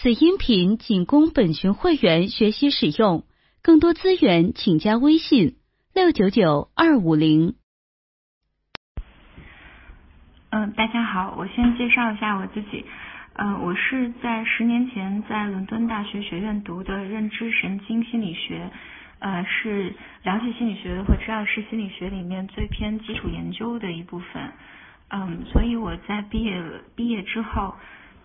此音频仅供本群会员学习使用，更多资源请加微信六九九二五零。嗯，大家好，我先介绍一下我自己。嗯，我是在十年前在伦敦大学学院读的认知神经心理学，呃，是了解心理学和知道是心理学里面最偏基础研究的一部分。嗯，所以我在毕业毕业之后，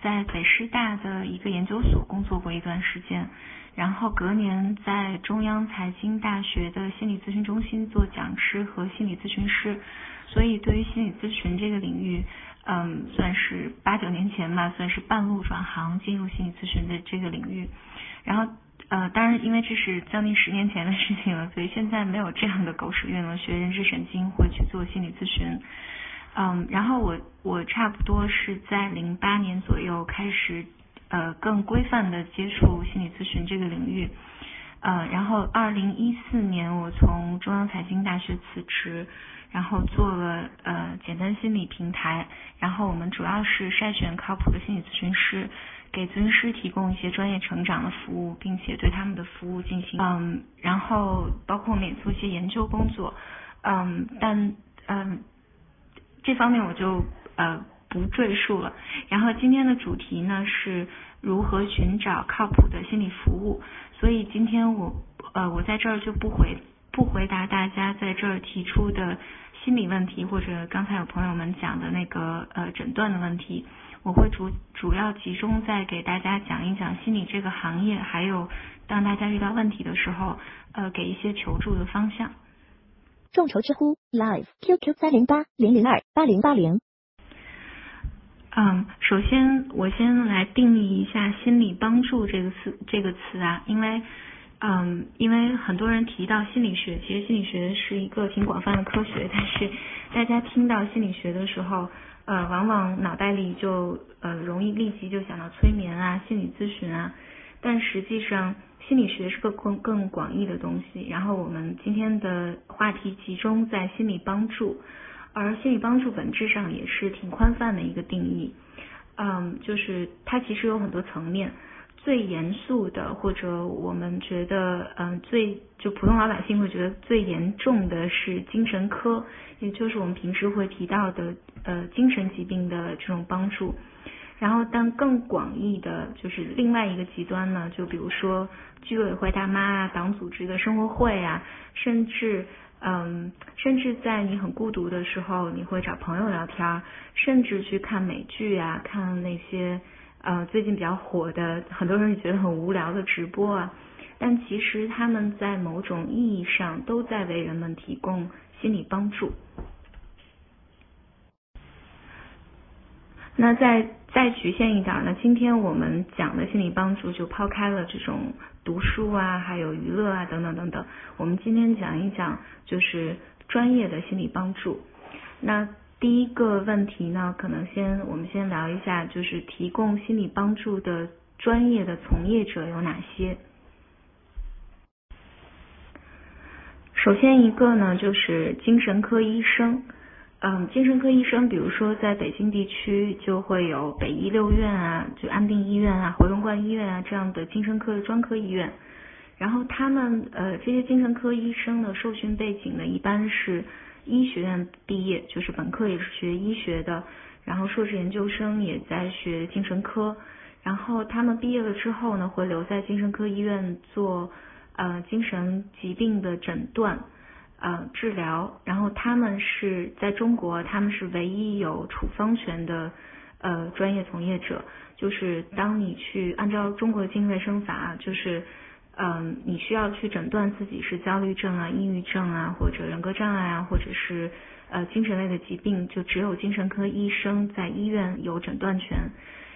在北师大的一个研究所工作过一段时间，然后隔年在中央财经大学的心理咨询中心做讲师和心理咨询师，所以对于心理咨询这个领域，嗯，算是八九年前吧，算是半路转行进入心理咨询的这个领域，然后呃，当然因为这是将近十年前的事情了，所以现在没有这样的狗屎运了，学认知神经或去做心理咨询。嗯，然后我我差不多是在零八年左右开始呃更规范的接触心理咨询这个领域，呃，然后二零一四年我从中央财经大学辞职，然后做了呃简单心理平台，然后我们主要是筛选靠谱的心理咨询师，给咨询师提供一些专业成长的服务，并且对他们的服务进行嗯，然后包括我们也做一些研究工作，嗯，但嗯。这方面我就呃不赘述了。然后今天的主题呢是如何寻找靠谱的心理服务，所以今天我呃我在这儿就不回不回答大家在这儿提出的心理问题，或者刚才有朋友们讲的那个呃诊断的问题，我会主主要集中在给大家讲一讲心理这个行业，还有当大家遇到问题的时候，呃给一些求助的方向。众筹知乎 Live QQ 三零八零零二八零八零。嗯，首先我先来定义一下心理帮助这个词这个词啊，因为嗯，因为很多人提到心理学，其实心理学是一个挺广泛的科学，但是大家听到心理学的时候，呃，往往脑袋里就呃容易立即就想到催眠啊、心理咨询啊，但实际上。心理学是个更更广义的东西，然后我们今天的话题集中在心理帮助，而心理帮助本质上也是挺宽泛的一个定义，嗯，就是它其实有很多层面，最严肃的或者我们觉得嗯最就普通老百姓会觉得最严重的是精神科，也就是我们平时会提到的呃精神疾病的这种帮助。然后，但更广义的，就是另外一个极端呢，就比如说居委会大妈啊，党组织的生活会啊，甚至，嗯，甚至在你很孤独的时候，你会找朋友聊天，甚至去看美剧啊，看那些呃最近比较火的，很多人觉得很无聊的直播啊，但其实他们在某种意义上都在为人们提供心理帮助。那在再局限一点呢？今天我们讲的心理帮助就抛开了这种读书啊，还有娱乐啊等等等等。我们今天讲一讲就是专业的心理帮助。那第一个问题呢，可能先我们先聊一下，就是提供心理帮助的专业的从业者有哪些？首先一个呢，就是精神科医生。嗯，精神科医生，比如说在北京地区就会有北医六院啊，就安定医院啊、回龙观医院啊这样的精神科的专科医院。然后他们呃这些精神科医生的受训背景呢，一般是医学院毕业，就是本科也是学医学的，然后硕士研究生也在学精神科。然后他们毕业了之后呢，会留在精神科医院做呃精神疾病的诊断。呃，治疗，然后他们是在中国，他们是唯一有处方权的呃专业从业者。就是当你去按照中国的精神卫生法，就是嗯，你需要去诊断自己是焦虑症啊、抑郁症啊，或者人格障碍啊，或者是呃精神类的疾病，就只有精神科医生在医院有诊断权，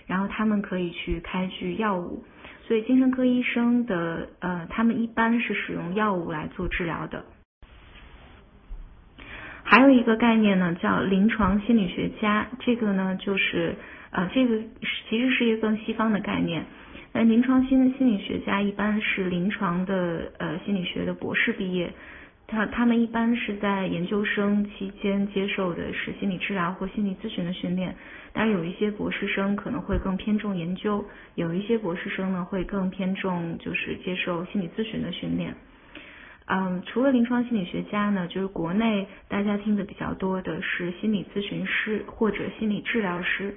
然后他们可以去开具药物。所以精神科医生的呃，他们一般是使用药物来做治疗的。还有一个概念呢，叫临床心理学家。这个呢，就是呃，这个其实是一个更西方的概念。那临床心心理学家一般是临床的呃心理学的博士毕业，他他们一般是在研究生期间接受的是心理治疗或心理咨询的训练，当然有一些博士生可能会更偏重研究，有一些博士生呢会更偏重就是接受心理咨询的训练。嗯，除了临床心理学家呢，就是国内大家听的比较多的是心理咨询师或者心理治疗师。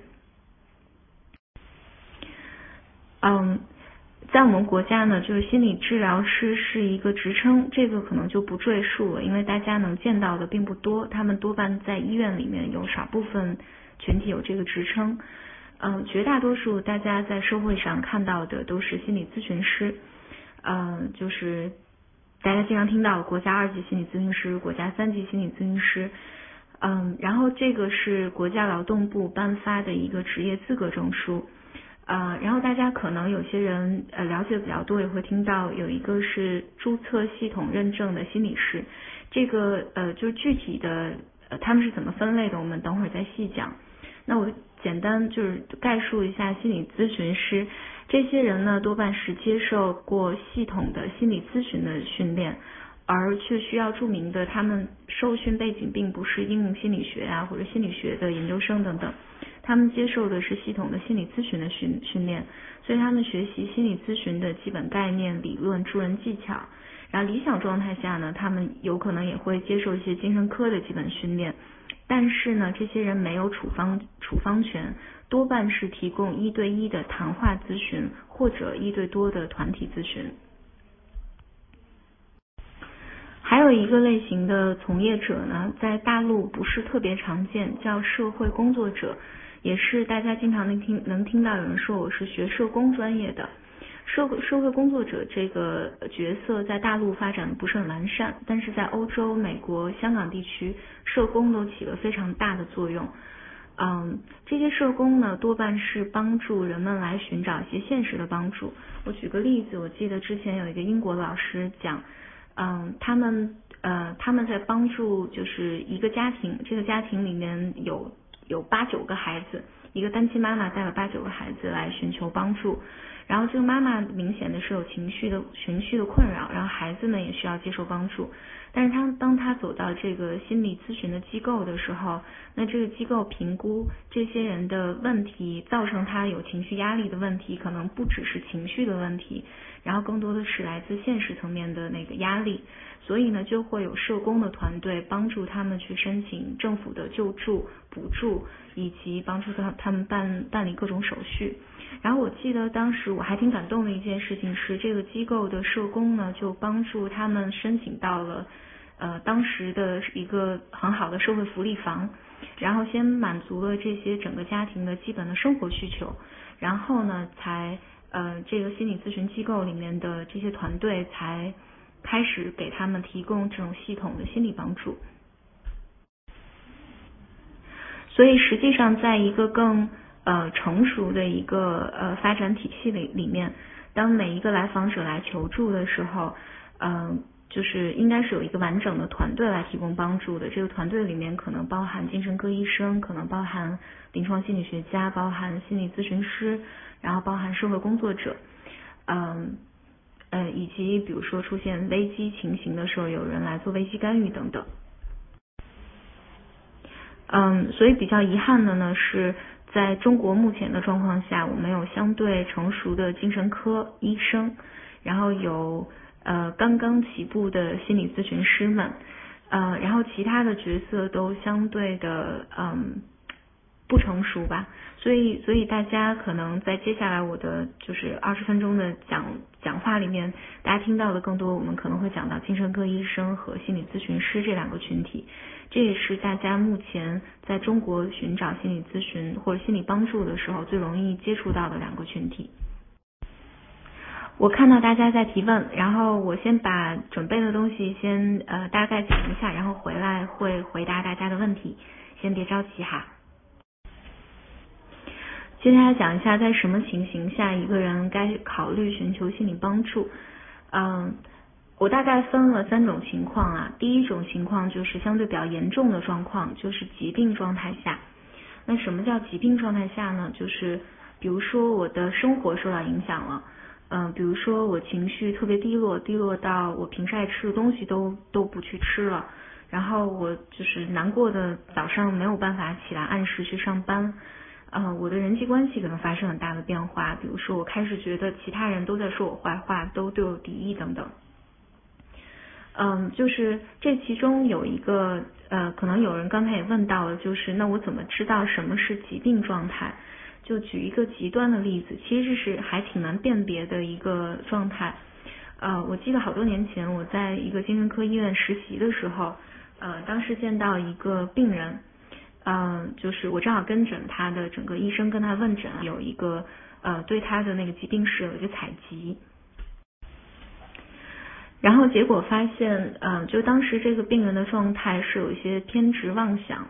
嗯。在我们国家呢，就是心理治疗师是一个职称，这个可能就不赘述了，因为大家能见到的并不多，他们多半在医院里面有少部分群体有这个职称。嗯，绝大多数大家在社会上看到的都是心理咨询师，嗯，就是大家经常听到国家二级心理咨询师、国家三级心理咨询师，嗯，然后这个是国家劳动部颁发的一个职业资格证书。呃，然后大家可能有些人呃了解的比较多，也会听到有一个是注册系统认证的心理师，这个呃就是具体的呃他们是怎么分类的，我们等会儿再细讲。那我简单就是概述一下心理咨询师，这些人呢多半是接受过系统的心理咨询的训练，而却需要注明的，他们受训背景并不是应用心理学啊或者心理学的研究生等等。他们接受的是系统的心理咨询的训训练，所以他们学习心理咨询的基本概念、理论、助人技巧。然后理想状态下呢，他们有可能也会接受一些精神科的基本训练。但是呢，这些人没有处方处方权，多半是提供一对一的谈话咨询或者一对多的团体咨询。还有一个类型的从业者呢，在大陆不是特别常见，叫社会工作者。也是大家经常能听能听到有人说我是学社工专业的，社会社会工作者这个角色在大陆发展不是很完善，但是在欧洲、美国、香港地区，社工都起了非常大的作用。嗯，这些社工呢，多半是帮助人们来寻找一些现实的帮助。我举个例子，我记得之前有一个英国老师讲，嗯，他们呃他们在帮助就是一个家庭，这个家庭里面有。有八九个孩子，一个单亲妈妈带了八九个孩子来寻求帮助，然后这个妈妈明显的是有情绪的情绪的困扰，然后孩子呢也需要接受帮助，但是他当他走到这个心理咨询的机构的时候，那这个机构评估这些人的问题，造成他有情绪压力的问题，可能不只是情绪的问题，然后更多的是来自现实层面的那个压力。所以呢，就会有社工的团队帮助他们去申请政府的救助、补助，以及帮助他他们办办理各种手续。然后我记得当时我还挺感动的一件事情是，这个机构的社工呢，就帮助他们申请到了呃当时的一个很好的社会福利房，然后先满足了这些整个家庭的基本的生活需求，然后呢，才呃这个心理咨询机构里面的这些团队才。开始给他们提供这种系统的心理帮助，所以实际上，在一个更呃成熟的一个呃发展体系里里面，当每一个来访者来求助的时候，嗯，就是应该是有一个完整的团队来提供帮助的。这个团队里面可能包含精神科医生，可能包含临床心理学家，包含心理咨询师，然后包含社会工作者，嗯。呃，以及比如说出现危机情形的时候，有人来做危机干预等等。嗯，所以比较遗憾的呢，是在中国目前的状况下，我们有相对成熟的精神科医生，然后有呃刚刚起步的心理咨询师们，呃，然后其他的角色都相对的嗯不成熟吧。所以，所以大家可能在接下来我的就是二十分钟的讲讲话里面，大家听到的更多，我们可能会讲到精神科医生和心理咨询师这两个群体，这也是大家目前在中国寻找心理咨询或者心理帮助的时候最容易接触到的两个群体。我看到大家在提问，然后我先把准备的东西先呃大概讲一下，然后回来会回答大家的问题，先别着急哈。接下来讲一下，在什么情形下一个人该考虑寻求心理帮助。嗯，我大概分了三种情况啊。第一种情况就是相对比较严重的状况，就是疾病状态下。那什么叫疾病状态下呢？就是比如说我的生活受到影响了，嗯，比如说我情绪特别低落，低落到我平时爱吃的东西都都不去吃了，然后我就是难过的早上没有办法起来按时去上班，呃，我的人际关系可能发生很大的变化，比如说我开始觉得其他人都在说我坏话，都对我敌意等等。嗯，就是这其中有一个呃，可能有人刚才也问到了，就是那我怎么知道什么是疾病状态？就举一个极端的例子，其实是还挺难辨别的一个状态。呃，我记得好多年前我在一个精神科医院实习的时候，呃，当时见到一个病人，嗯，就是我正好跟诊他的整个医生跟他问诊，有一个呃对他的那个疾病史有一个采集，然后结果发现，嗯，就当时这个病人的状态是有一些偏执妄想。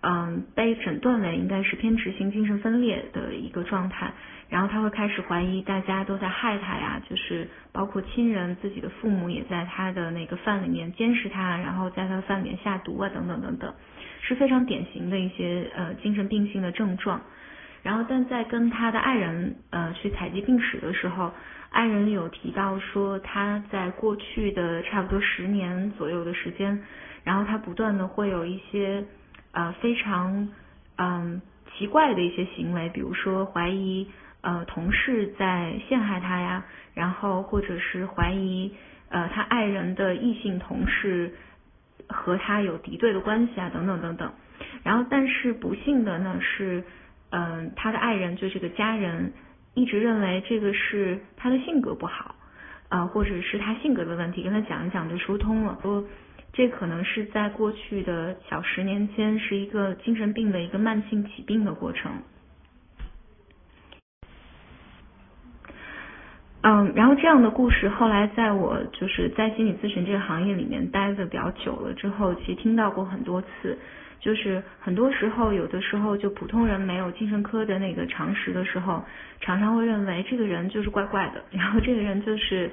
嗯，被诊断为应该是偏执型精神分裂的一个状态，然后他会开始怀疑大家都在害他呀，就是包括亲人、自己的父母也在他的那个饭里面监视他，然后在他的饭里面下毒啊，等等等等，是非常典型的一些呃精神病性的症状。然后，但在跟他的爱人呃去采集病史的时候，爱人有提到说他在过去的差不多十年左右的时间，然后他不断的会有一些。呃，非常嗯奇怪的一些行为，比如说怀疑呃同事在陷害他呀，然后或者是怀疑呃他爱人的异性同事和他有敌对的关系啊，等等等等。然后，但是不幸的呢是，嗯，他的爱人就这个家人一直认为这个是他的性格不好啊，或者是他性格的问题，跟他讲一讲就疏通了，说。这可能是在过去的小十年间，是一个精神病的一个慢性疾病的过程。嗯，然后这样的故事，后来在我就是在心理咨询这个行业里面待的比较久了之后，其实听到过很多次。就是很多时候，有的时候就普通人没有精神科的那个常识的时候，常常会认为这个人就是怪怪的，然后这个人就是。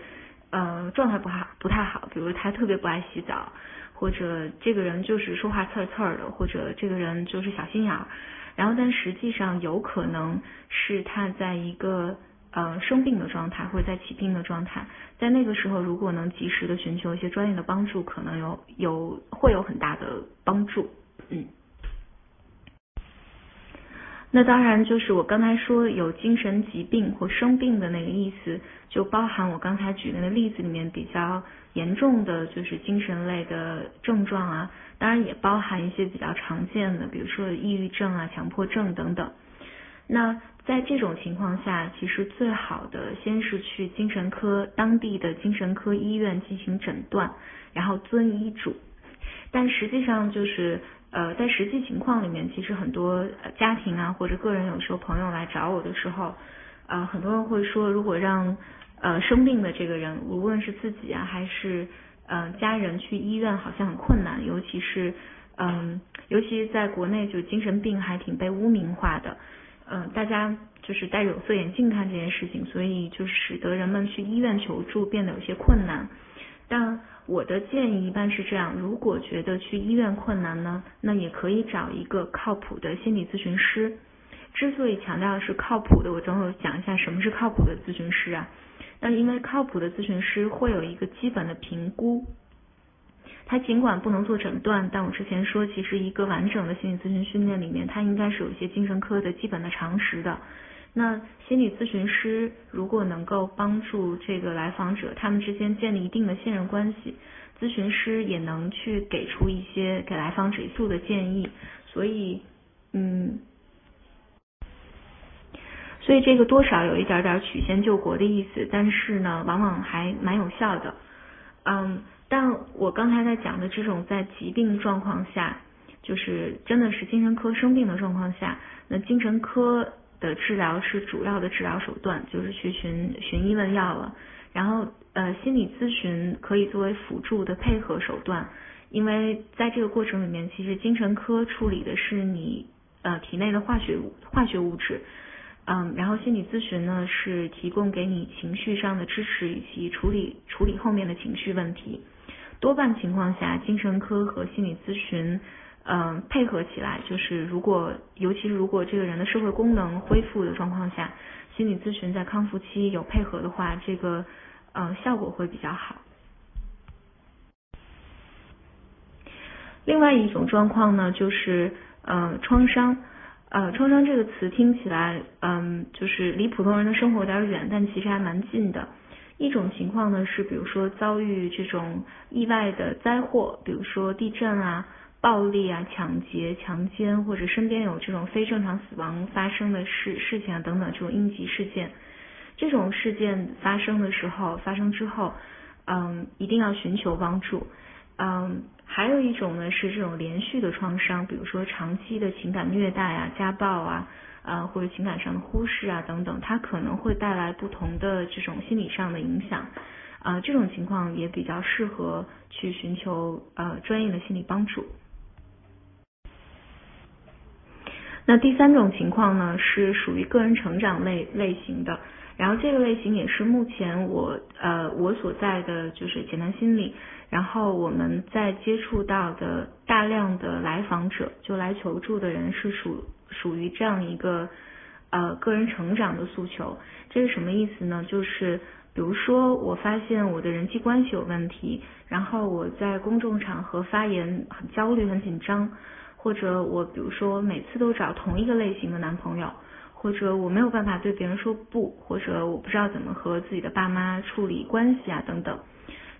呃，状态不好，不太好。比如他特别不爱洗澡，或者这个人就是说话刺刺的，或者这个人就是小心眼儿。然后，但实际上有可能是他在一个呃生病的状态，或者在起病的状态。在那个时候，如果能及时的寻求一些专业的帮助，可能有有会有很大的帮助。嗯。那当然，就是我刚才说有精神疾病或生病的那个意思，就包含我刚才举那个例子里面比较严重的就是精神类的症状啊，当然也包含一些比较常见的，比如说抑郁症啊、强迫症等等。那在这种情况下，其实最好的先是去精神科当地的精神科医院进行诊断，然后遵医嘱。但实际上就是。呃，在实际情况里面，其实很多家庭啊，或者个人，有时候朋友来找我的时候，呃，很多人会说，如果让呃生病的这个人，无论是自己啊，还是呃家人去医院，好像很困难，尤其是嗯，尤其在国内，就精神病还挺被污名化的，嗯，大家就是戴有色眼镜看这件事情，所以就使得人们去医院求助变得有些困难，但。我的建议一般是这样：如果觉得去医院困难呢，那也可以找一个靠谱的心理咨询师。之所以强调是靠谱的，我等会讲一下什么是靠谱的咨询师啊。那因为靠谱的咨询师会有一个基本的评估，他尽管不能做诊断，但我之前说，其实一个完整的心理咨询训练里面，他应该是有一些精神科的基本的常识的。那心理咨询师如果能够帮助这个来访者，他们之间建立一定的信任关系，咨询师也能去给出一些给来访者做的建议，所以，嗯，所以这个多少有一点点曲线救国的意思，但是呢，往往还蛮有效的，嗯，但我刚才在讲的这种在疾病状况下，就是真的是精神科生病的状况下，那精神科。的治疗是主要的治疗手段，就是去寻寻医问药了。然后呃，心理咨询可以作为辅助的配合手段，因为在这个过程里面，其实精神科处理的是你呃体内的化学化学物质，嗯，然后心理咨询呢是提供给你情绪上的支持以及处理处理后面的情绪问题。多半情况下，精神科和心理咨询。嗯，配合起来就是，如果尤其是如果这个人的社会功能恢复的状况下，心理咨询在康复期有配合的话，这个呃效果会比较好。另外一种状况呢，就是呃创伤，呃创伤这个词听起来嗯就是离普通人的生活有点远，但其实还蛮近的。一种情况呢是，比如说遭遇这种意外的灾祸，比如说地震啊、暴力啊、抢劫、强奸，或者身边有这种非正常死亡发生的事事情啊等等这种应急事件。这种事件发生的时候，发生之后，嗯，一定要寻求帮助。嗯，还有一种呢是这种连续的创伤，比如说长期的情感虐待啊、家暴啊。呃，或者情感上的忽视啊等等，它可能会带来不同的这种心理上的影响，啊，这种情况也比较适合去寻求呃专业的心理帮助。那第三种情况呢，是属于个人成长类类型的，然后这个类型也是目前我呃我所在的就是简单心理，然后我们在接触到的大量的来访者，就来求助的人是属。属于这样一个呃个人成长的诉求，这是什么意思呢？就是比如说我发现我的人际关系有问题，然后我在公众场合发言很焦虑很紧张，或者我比如说每次都找同一个类型的男朋友，或者我没有办法对别人说不，或者我不知道怎么和自己的爸妈处理关系啊等等，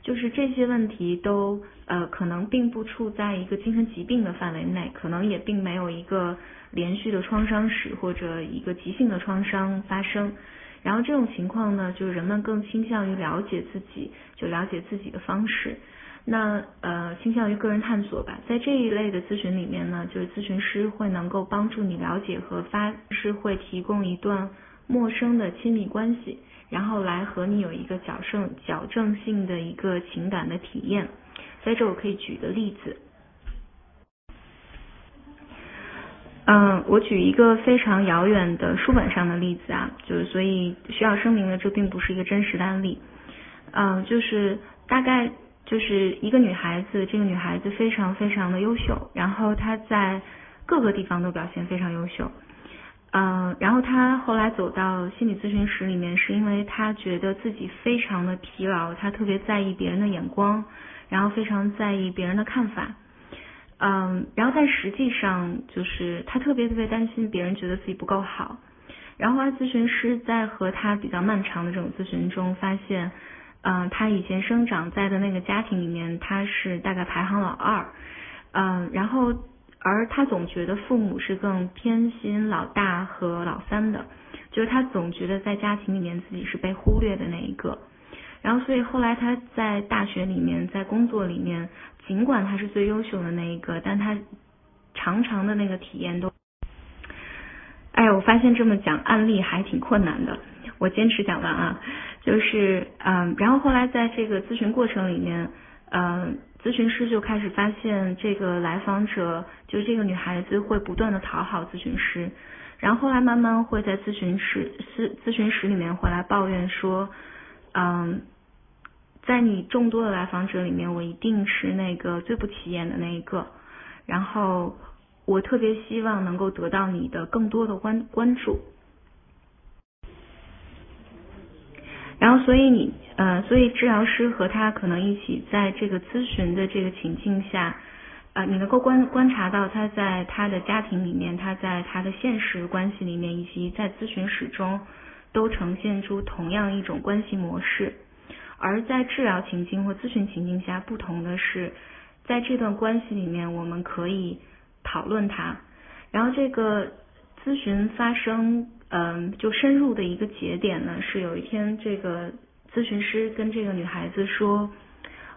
就是这些问题都呃可能并不处在一个精神疾病的范围内，可能也并没有一个。连续的创伤史或者一个急性的创伤发生，然后这种情况呢，就是人们更倾向于了解自己，就了解自己的方式，那呃倾向于个人探索吧。在这一类的咨询里面呢，就是咨询师会能够帮助你了解和发，是会提供一段陌生的亲密关系，然后来和你有一个矫正矫正性的一个情感的体验。在这我可以举个例子。嗯，我举一个非常遥远的书本上的例子啊，就是所以需要声明的，这并不是一个真实的案例。嗯，就是大概就是一个女孩子，这个女孩子非常非常的优秀，然后她在各个地方都表现非常优秀。嗯，然后她后来走到心理咨询室里面，是因为她觉得自己非常的疲劳，她特别在意别人的眼光，然后非常在意别人的看法。嗯，然后但实际上就是他特别特别担心别人觉得自己不够好，然后咨询师在和他比较漫长的这种咨询中发现，嗯，他以前生长在的那个家庭里面他是大概排行老二，嗯，然后而他总觉得父母是更偏心老大和老三的，就是他总觉得在家庭里面自己是被忽略的那一个。然后，所以后来他在大学里面，在工作里面，尽管他是最优秀的那一个，但他常常的那个体验都，哎，我发现这么讲案例还挺困难的。我坚持讲完啊，就是嗯，然后后来在这个咨询过程里面，嗯，咨询师就开始发现这个来访者，就是这个女孩子会不断的讨好咨询师，然后后来慢慢会在咨询室咨咨询室里面会来抱怨说，嗯。在你众多的来访者里面，我一定是那个最不起眼的那一个。然后我特别希望能够得到你的更多的关关注。然后，所以你呃，所以治疗师和他可能一起在这个咨询的这个情境下，呃，你能够观观察到他在他的家庭里面，他在他的现实关系里面，以及在咨询室中，都呈现出同样一种关系模式。而在治疗情境或咨询情境下，不同的是，在这段关系里面，我们可以讨论它。然后这个咨询发生，嗯，就深入的一个节点呢，是有一天这个咨询师跟这个女孩子说：“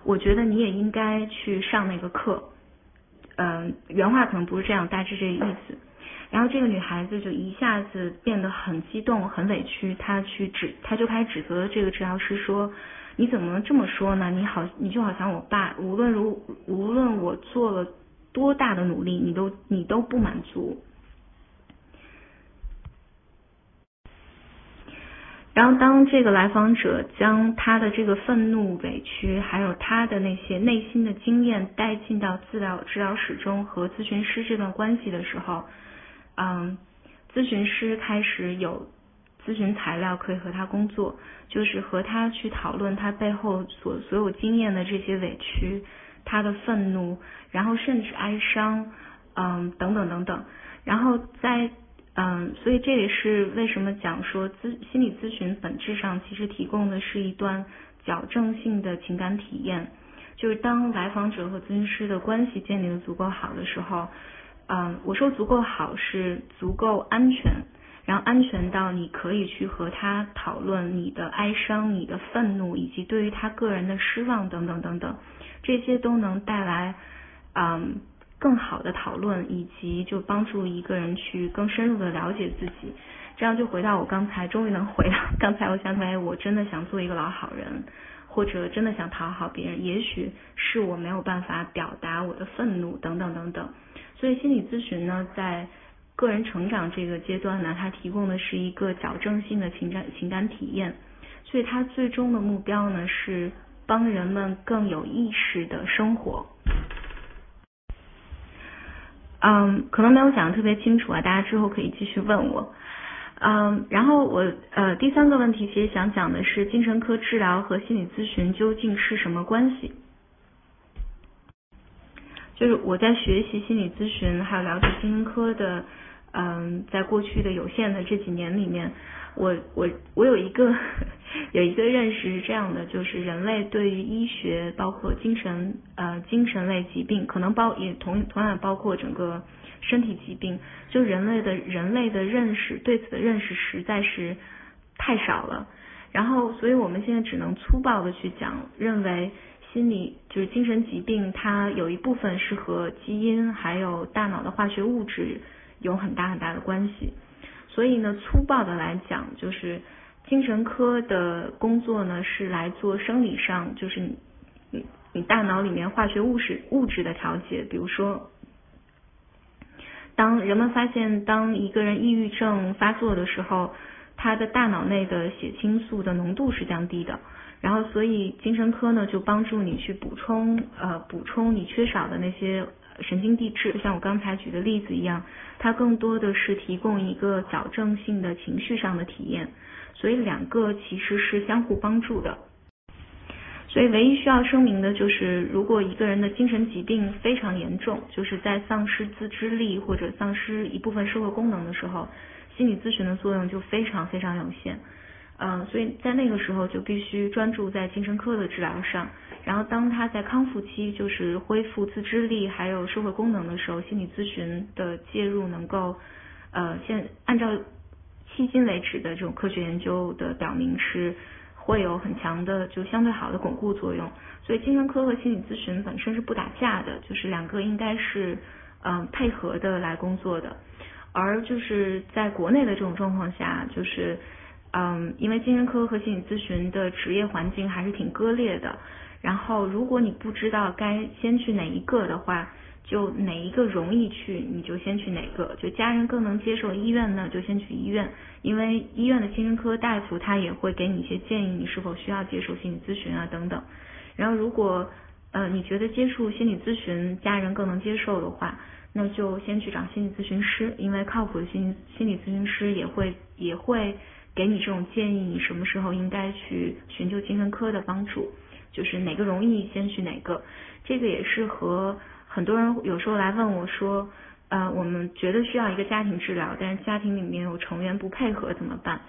我觉得你也应该去上那个课。”嗯，原话可能不是这样，大致这个意思。然后这个女孩子就一下子变得很激动、很委屈，她去指，她就开始指责这个治疗师说。你怎么能这么说呢？你好，你就好像我爸，无论如无论我做了多大的努力，你都你都不满足。然后当这个来访者将他的这个愤怒、委屈，还有他的那些内心的经验带进到治疗治疗室中和咨询师这段关系的时候，嗯，咨询师开始有。咨询材料可以和他工作，就是和他去讨论他背后所所有经验的这些委屈，他的愤怒，然后甚至哀伤，嗯，等等等等。然后在嗯，所以这也是为什么讲说咨心理咨询本质上其实提供的是一段矫正性的情感体验，就是当来访者和咨询师的关系建立的足够好的时候，嗯，我说足够好是足够安全。然后安全到你可以去和他讨论你的哀伤、你的愤怒，以及对于他个人的失望等等等等，这些都能带来嗯更好的讨论，以及就帮助一个人去更深入的了解自己。这样就回到我刚才，终于能回到刚才，我想起来，我真的想做一个老好人，或者真的想讨好别人，也许是我没有办法表达我的愤怒等等等等。所以心理咨询呢，在个人成长这个阶段呢，它提供的是一个矫正性的情感情感体验，所以它最终的目标呢是帮人们更有意识的生活。嗯，可能没有讲的特别清楚啊，大家之后可以继续问我。嗯，然后我呃第三个问题其实想讲的是精神科治疗和心理咨询究竟是什么关系？就是我在学习心理咨询还有了解精神科的。嗯，在过去的有限的这几年里面，我我我有一个 有一个认识是这样的，就是人类对于医学，包括精神呃精神类疾病，可能包也同同样包括整个身体疾病，就人类的人类的认识对此的认识实在是太少了。然后，所以我们现在只能粗暴的去讲，认为心理就是精神疾病，它有一部分是和基因还有大脑的化学物质。有很大很大的关系，所以呢，粗暴的来讲，就是精神科的工作呢是来做生理上，就是你你你大脑里面化学物质物质的调节。比如说，当人们发现，当一个人抑郁症发作的时候，他的大脑内的血清素的浓度是降低的，然后所以精神科呢就帮助你去补充呃补充你缺少的那些。神经递质，就像我刚才举的例子一样，它更多的是提供一个矫正性的情绪上的体验，所以两个其实是相互帮助的。所以唯一需要声明的就是，如果一个人的精神疾病非常严重，就是在丧失自知力或者丧失一部分社会功能的时候，心理咨询的作用就非常非常有限。嗯，所以在那个时候就必须专注在精神科的治疗上。然后当他在康复期，就是恢复自知力还有社会功能的时候，心理咨询的介入能够，呃，现按照迄今为止的这种科学研究的表明是会有很强的就相对好的巩固作用。所以精神科和心理咨询本身是不打架的，就是两个应该是嗯配合的来工作的。而就是在国内的这种状况下，就是。嗯，因为精神科和心理咨询的职业环境还是挺割裂的。然后，如果你不知道该先去哪一个的话，就哪一个容易去，你就先去哪个。就家人更能接受医院呢，就先去医院。因为医院的精神科大夫他也会给你一些建议，你是否需要接受心理咨询啊等等。然后，如果呃你觉得接触心理咨询家人更能接受的话，那就先去找心理咨询师，因为靠谱的心心理咨询师也会也会。给你这种建议，你什么时候应该去寻求精神科的帮助？就是哪个容易先去哪个？这个也是和很多人有时候来问我说，呃，我们觉得需要一个家庭治疗，但是家庭里面有成员不配合怎么办？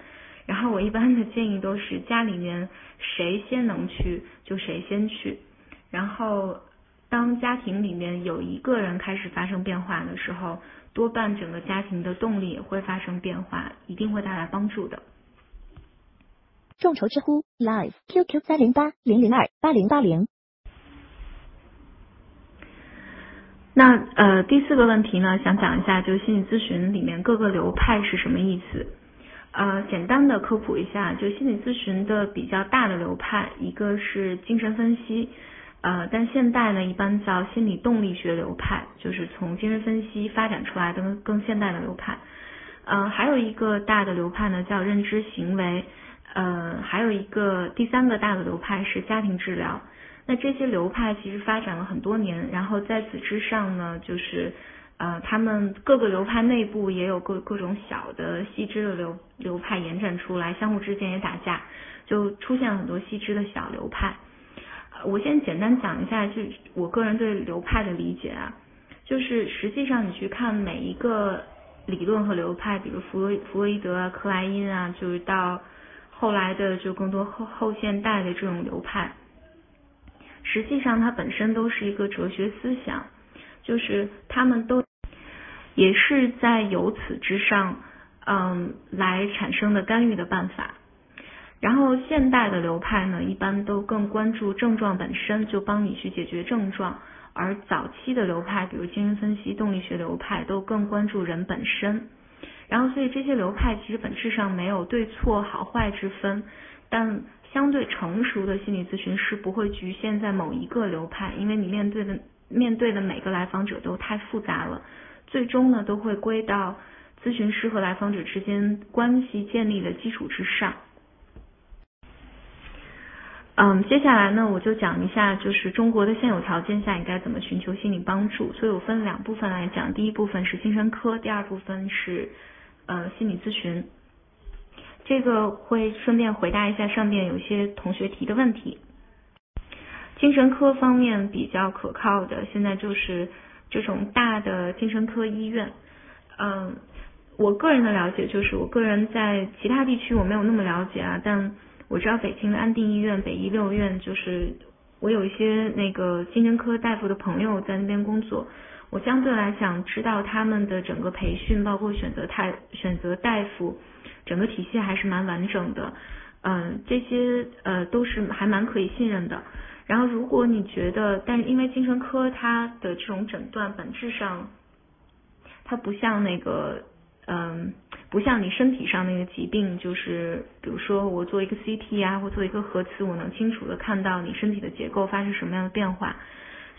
然后我一般的建议都是家里面谁先能去就谁先去。然后当家庭里面有一个人开始发生变化的时候，多半整个家庭的动力也会发生变化，一定会带来帮助的。众筹知乎 Live QQ 三零八零零二八零八零。那呃第四个问题呢，想讲一下，就是心理咨询里面各个流派是什么意思？呃，简单的科普一下，就心理咨询的比较大的流派，一个是精神分析，呃，但现代呢一般叫心理动力学流派，就是从精神分析发展出来的更现代的流派。呃，还有一个大的流派呢叫认知行为。呃，还有一个第三个大的流派是家庭治疗。那这些流派其实发展了很多年，然后在此之上呢，就是呃，他们各个流派内部也有各各种小的细枝的流流派延展出来，相互之间也打架，就出现了很多细枝的小流派。我先简单讲一下，就我个人对流派的理解啊，就是实际上你去看每一个理论和流派，比如弗洛弗洛伊德啊、克莱因啊，就是到后来的就更多后后现代的这种流派，实际上它本身都是一个哲学思想，就是他们都也是在由此之上，嗯，来产生的干预的办法。然后现代的流派呢，一般都更关注症状本身，就帮你去解决症状；而早期的流派，比如精神分析、动力学流派，都更关注人本身。然后，所以这些流派其实本质上没有对错好坏之分，但相对成熟的心理咨询师不会局限在某一个流派，因为你面对的面对的每个来访者都太复杂了，最终呢都会归到咨询师和来访者之间关系建立的基础之上。嗯，接下来呢，我就讲一下，就是中国的现有条件下应该怎么寻求心理帮助。所以我分两部分来讲，第一部分是精神科，第二部分是呃心理咨询。这个会顺便回答一下上面有些同学提的问题。精神科方面比较可靠的，现在就是这种大的精神科医院。嗯，我个人的了解就是，我个人在其他地区我没有那么了解啊，但。我知道北京的安定医院、北医六院，就是我有一些那个精神科大夫的朋友在那边工作，我相对来讲知道他们的整个培训，包括选择太选择大夫，整个体系还是蛮完整的，嗯，这些呃都是还蛮可以信任的。然后如果你觉得，但是因为精神科它的这种诊断本质上，它不像那个。嗯，不像你身体上那个疾病，就是比如说我做一个 CT 啊，或做一个核磁，我能清楚的看到你身体的结构发生什么样的变化。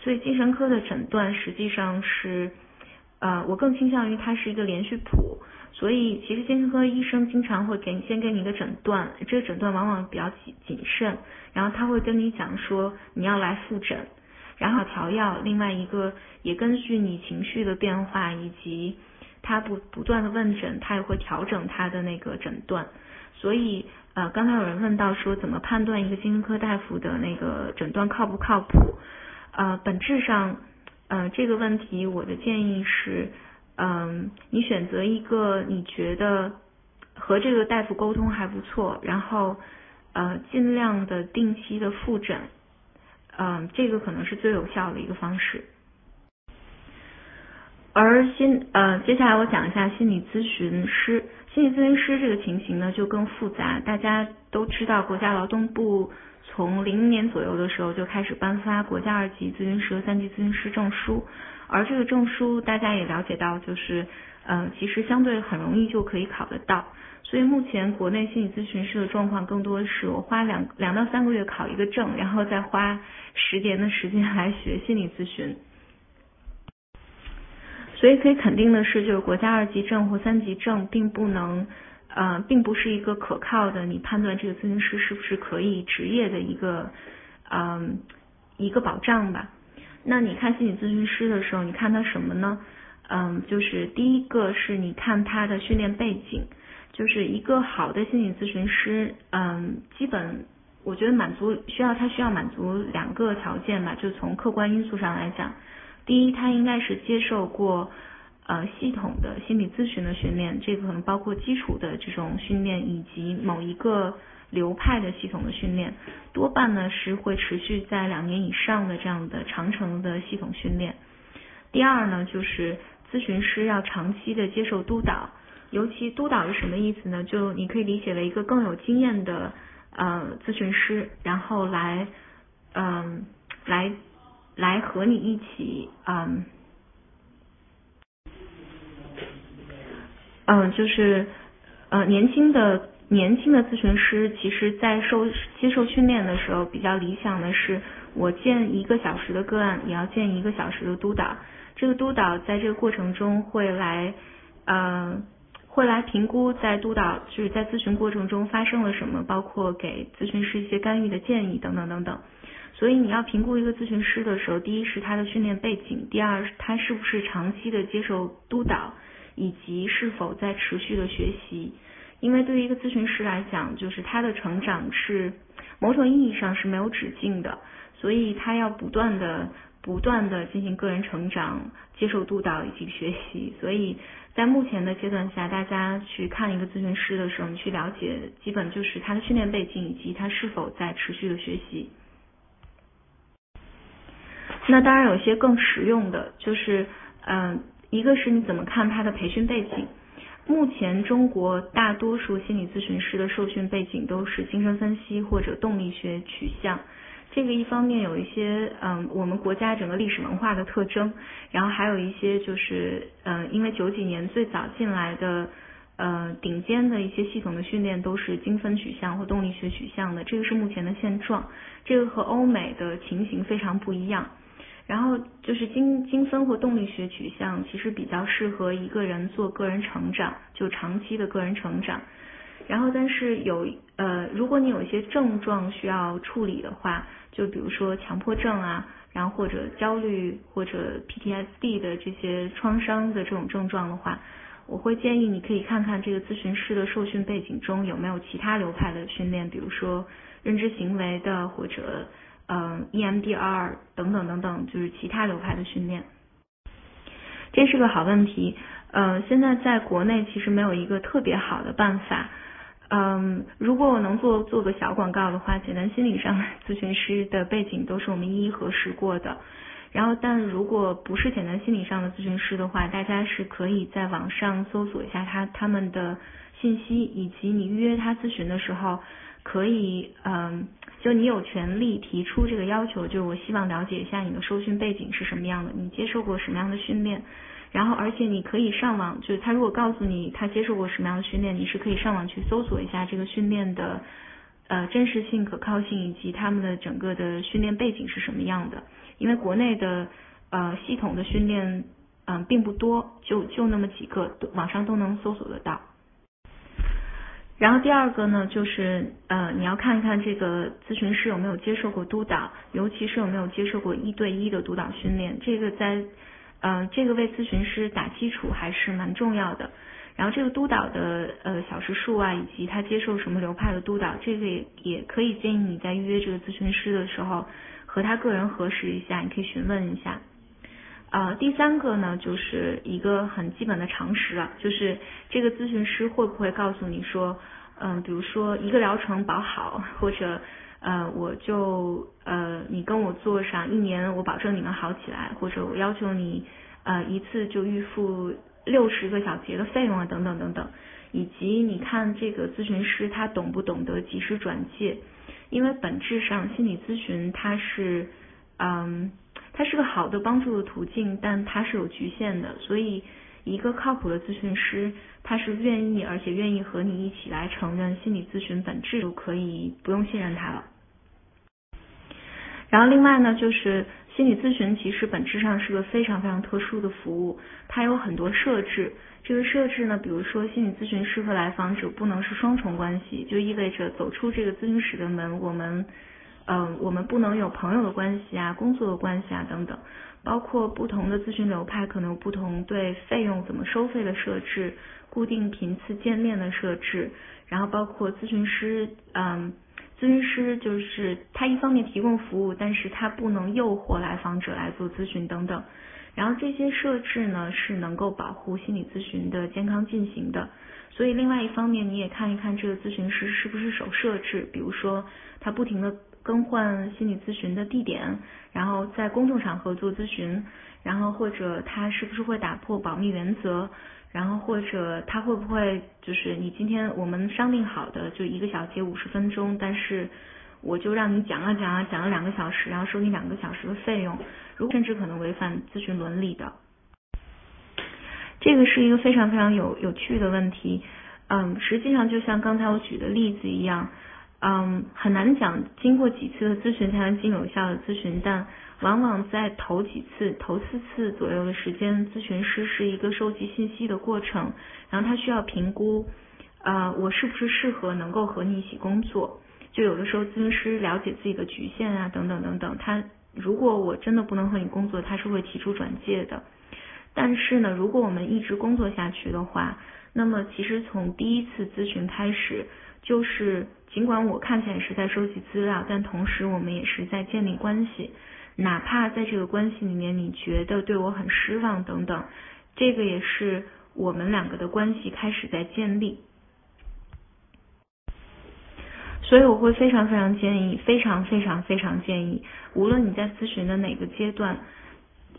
所以精神科的诊断实际上是，呃，我更倾向于它是一个连续谱。所以其实精神科医生经常会给你先给你一个诊断，这个诊断往往比较谨谨慎，然后他会跟你讲说你要来复诊，然后调药。另外一个也根据你情绪的变化以及。他不不断的问诊，他也会调整他的那个诊断，所以呃，刚才有人问到说怎么判断一个精神科大夫的那个诊断靠不靠谱？呃，本质上，呃，这个问题我的建议是，嗯，你选择一个你觉得和这个大夫沟通还不错，然后呃，尽量的定期的复诊，嗯，这个可能是最有效的一个方式。而心呃，接下来我讲一下心理咨询师。心理咨询师这个情形呢就更复杂。大家都知道，国家劳动部从零年左右的时候就开始颁发国家二级咨询师和三级咨询师证书。而这个证书大家也了解到，就是呃，其实相对很容易就可以考得到。所以目前国内心理咨询师的状况更多是我花两两到三个月考一个证，然后再花十年的时间来学心理咨询。所以可以肯定的是，就是国家二级证或三级证并不能，呃，并不是一个可靠的你判断这个咨询师是不是可以执业的一个，嗯，一个保障吧。那你看心理咨询师的时候，你看他什么呢？嗯，就是第一个是你看他的训练背景，就是一个好的心理咨询师，嗯，基本我觉得满足需要他需要满足两个条件吧，就从客观因素上来讲。第一，他应该是接受过呃系统的心理咨询的训练，这个可能包括基础的这种训练，以及某一个流派的系统的训练，多半呢是会持续在两年以上的这样的长程的系统训练。第二呢，就是咨询师要长期的接受督导，尤其督导是什么意思呢？就你可以理解为一个更有经验的呃咨询师，然后来嗯来。来和你一起，嗯，嗯，就是，呃，年轻的年轻的咨询师，其实在受接受训练的时候，比较理想的是，我见一个小时的个案，也要见一个小时的督导。这个督导在这个过程中会来，嗯，会来评估在督导就是在咨询过程中发生了什么，包括给咨询师一些干预的建议等等等等。所以你要评估一个咨询师的时候，第一是他的训练背景，第二他是不是长期的接受督导，以及是否在持续的学习。因为对于一个咨询师来讲，就是他的成长是某种意义上是没有止境的，所以他要不断的、不断的进行个人成长，接受督导以及学习。所以在目前的阶段下，大家去看一个咨询师的时候，你去了解，基本就是他的训练背景以及他是否在持续的学习。那当然有些更实用的，就是嗯，一个是你怎么看他的培训背景。目前中国大多数心理咨询师的受训背景都是精神分析或者动力学取向。这个一方面有一些嗯，我们国家整个历史文化的特征，然后还有一些就是嗯，因为九几年最早进来的呃顶尖的一些系统的训练都是精分取向或动力学取向的，这个是目前的现状。这个和欧美的情形非常不一样。然后就是精精分或动力学取向，其实比较适合一个人做个人成长，就长期的个人成长。然后但是有呃，如果你有一些症状需要处理的话，就比如说强迫症啊，然后或者焦虑或者 PTSD 的这些创伤的这种症状的话，我会建议你可以看看这个咨询师的受训背景中有没有其他流派的训练，比如说认知行为的或者。嗯，EMDR 等等等等，就是其他流派的训练，这是个好问题。呃，现在在国内其实没有一个特别好的办法。嗯，如果我能做做个小广告的话，简单心理上咨询师的背景都是我们一一核实过的。然后，但如果不是简单心理上的咨询师的话，大家是可以在网上搜索一下他他们的信息，以及你预约他咨询的时候，可以嗯。就你有权利提出这个要求，就是我希望了解一下你的受训背景是什么样的，你接受过什么样的训练，然后而且你可以上网，就是他如果告诉你他接受过什么样的训练，你是可以上网去搜索一下这个训练的呃真实性、可靠性以及他们的整个的训练背景是什么样的，因为国内的呃系统的训练嗯并不多，就就那么几个，网上都能搜索得到。然后第二个呢，就是呃，你要看一看这个咨询师有没有接受过督导，尤其是有没有接受过一对一的督导训练，这个在呃这个为咨询师打基础还是蛮重要的。然后这个督导的呃小时数啊，以及他接受什么流派的督导，这个也也可以建议你在预约这个咨询师的时候和他个人核实一下，你可以询问一下。呃，第三个呢，就是一个很基本的常识了，就是这个咨询师会不会告诉你说，嗯，比如说一个疗程保好，或者呃，我就呃，你跟我做上一年，我保证你能好起来，或者我要求你呃一次就预付六十个小节的费用啊，等等等等，以及你看这个咨询师他懂不懂得及时转介，因为本质上心理咨询它是嗯。它是个好的帮助的途径，但它是有局限的。所以，一个靠谱的咨询师，他是愿意而且愿意和你一起来承认心理咨询本质，就可以不用信任他了。然后，另外呢，就是心理咨询其实本质上是个非常非常特殊的服务，它有很多设置。这个设置呢，比如说心理咨询师和来访者不能是双重关系，就意味着走出这个咨询室的门，我们。嗯，我们不能有朋友的关系啊，工作的关系啊等等，包括不同的咨询流派可能有不同对费用怎么收费的设置，固定频次见面的设置，然后包括咨询师，嗯，咨询师就是他一方面提供服务，但是他不能诱惑来访者来做咨询等等，然后这些设置呢是能够保护心理咨询的健康进行的，所以另外一方面你也看一看这个咨询师是不是守设置，比如说他不停的。更换心理咨询的地点，然后在公众场合做咨询，然后或者他是不是会打破保密原则，然后或者他会不会就是你今天我们商定好的就一个小节五十分钟，但是我就让你讲啊讲啊讲了两个小时，然后收你两个小时的费用，如甚至可能违反咨询伦理的。这个是一个非常非常有有趣的问题，嗯，实际上就像刚才我举的例子一样。嗯，很难讲，经过几次的咨询才能进有效的咨询，但往往在头几次、头四次左右的时间，咨询师是一个收集信息的过程，然后他需要评估，呃，我是不是适合能够和你一起工作，就有的时候咨询师了解自己的局限啊，等等等等，他如果我真的不能和你工作，他是会提出转介的。但是呢，如果我们一直工作下去的话，那么其实从第一次咨询开始，就是尽管我看起来是在收集资料，但同时我们也是在建立关系。哪怕在这个关系里面，你觉得对我很失望等等，这个也是我们两个的关系开始在建立。所以我会非常非常建议，非常非常非常建议，无论你在咨询的哪个阶段，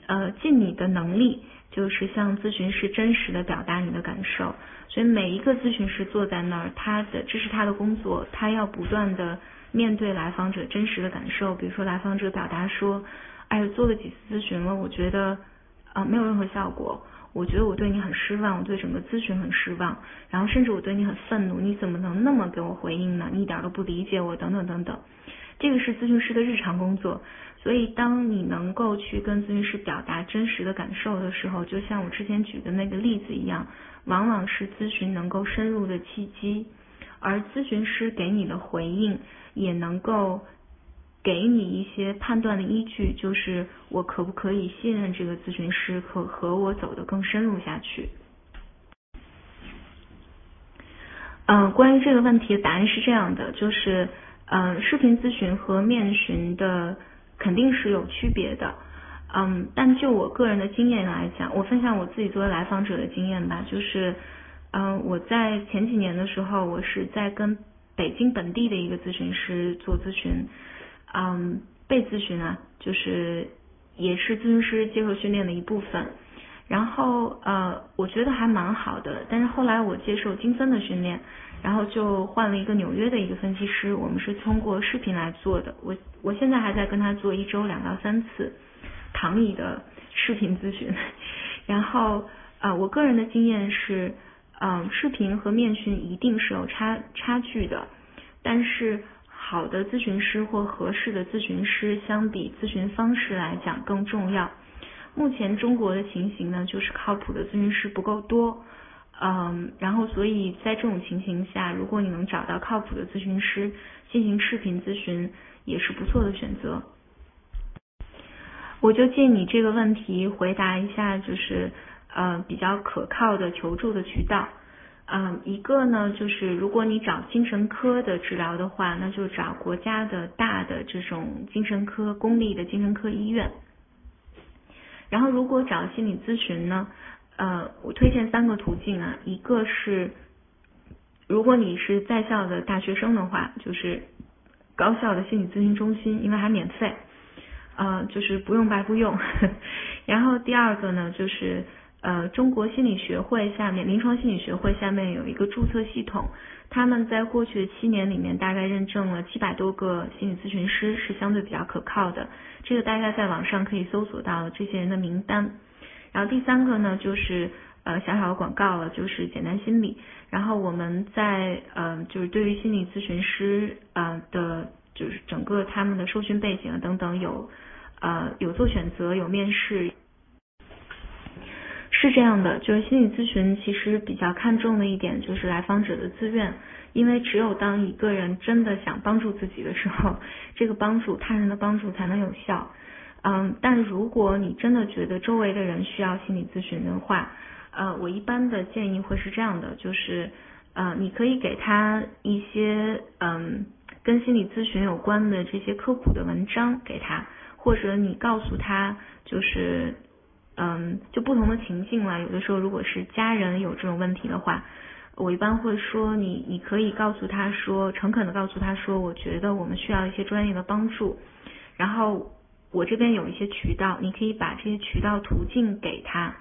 呃，尽你的能力，就是向咨询师真实的表达你的感受。所以每一个咨询师坐在那儿，他的这是他的工作，他要不断的。面对来访者真实的感受，比如说来访者表达说：“哎，做了几次咨询了，我觉得啊没有任何效果，我觉得我对你很失望，我对整个咨询很失望，然后甚至我对你很愤怒，你怎么能那么给我回应呢？你一点都不理解我，等等等等。”这个是咨询师的日常工作，所以当你能够去跟咨询师表达真实的感受的时候，就像我之前举的那个例子一样，往往是咨询能够深入的契机，而咨询师给你的回应。也能够给你一些判断的依据，就是我可不可以信任这个咨询师，可和我走得更深入下去。嗯，关于这个问题的答案是这样的，就是嗯，视频咨询和面询的肯定是有区别的，嗯，但就我个人的经验来讲，我分享我自己作为来访者的经验吧，就是嗯，我在前几年的时候，我是在跟北京本地的一个咨询师做咨询，嗯，被咨询啊，就是也是咨询师接受训练的一部分。然后呃，我觉得还蛮好的。但是后来我接受金森的训练，然后就换了一个纽约的一个分析师，我们是通过视频来做的。我我现在还在跟他做一周两到三次躺椅的视频咨询。然后啊，我个人的经验是。嗯，视频和面询一定是有差差距的，但是好的咨询师或合适的咨询师相比咨询方式来讲更重要。目前中国的情形呢，就是靠谱的咨询师不够多，嗯，然后所以在这种情形下，如果你能找到靠谱的咨询师进行视频咨询，也是不错的选择。我就借你这个问题回答一下，就是。呃，比较可靠的求助的渠道，嗯，一个呢就是如果你找精神科的治疗的话，那就找国家的大的这种精神科公立的精神科医院。然后如果找心理咨询呢，呃，我推荐三个途径啊，一个是如果你是在校的大学生的话，就是高校的心理咨询中心，因为还免费，呃，就是不用白不用。然后第二个呢就是。呃，中国心理学会下面，临床心理学会下面有一个注册系统，他们在过去的七年里面，大概认证了七百多个心理咨询师，是相对比较可靠的。这个大家在网上可以搜索到这些人的名单。然后第三个呢，就是呃小小的广告了，就是简单心理。然后我们在呃就是对于心理咨询师呃的，就是整个他们的受训背景等等有呃有做选择，有面试。是这样的，就是心理咨询其实比较看重的一点就是来访者的自愿，因为只有当一个人真的想帮助自己的时候，这个帮助他人的帮助才能有效。嗯，但如果你真的觉得周围的人需要心理咨询的话，呃，我一般的建议会是这样的，就是呃，你可以给他一些嗯跟心理咨询有关的这些科普的文章给他，或者你告诉他就是。嗯，就不同的情境嘛，有的时候如果是家人有这种问题的话，我一般会说你，你可以告诉他说，诚恳的告诉他说，我觉得我们需要一些专业的帮助，然后我这边有一些渠道，你可以把这些渠道途径给他，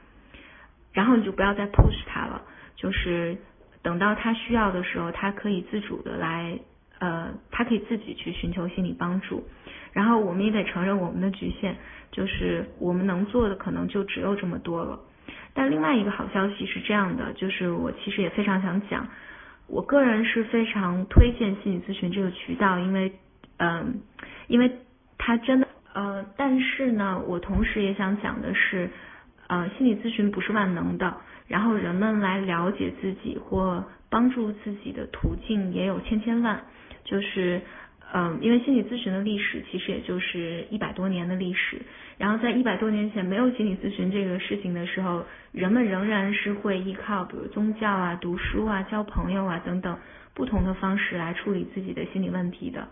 然后你就不要再 push 他了，就是等到他需要的时候，他可以自主的来，呃，他可以自己去寻求心理帮助，然后我们也得承认我们的局限。就是我们能做的可能就只有这么多了，但另外一个好消息是这样的，就是我其实也非常想讲，我个人是非常推荐心理咨询这个渠道，因为嗯，因为它真的呃，但是呢，我同时也想讲的是，呃，心理咨询不是万能的，然后人们来了解自己或帮助自己的途径也有千千万，就是嗯，因为心理咨询的历史其实也就是一百多年的历史，然后在一百多年前没有心理咨询这个事情的时候，人们仍然是会依靠比如宗教啊、读书啊、交朋友啊等等不同的方式来处理自己的心理问题的，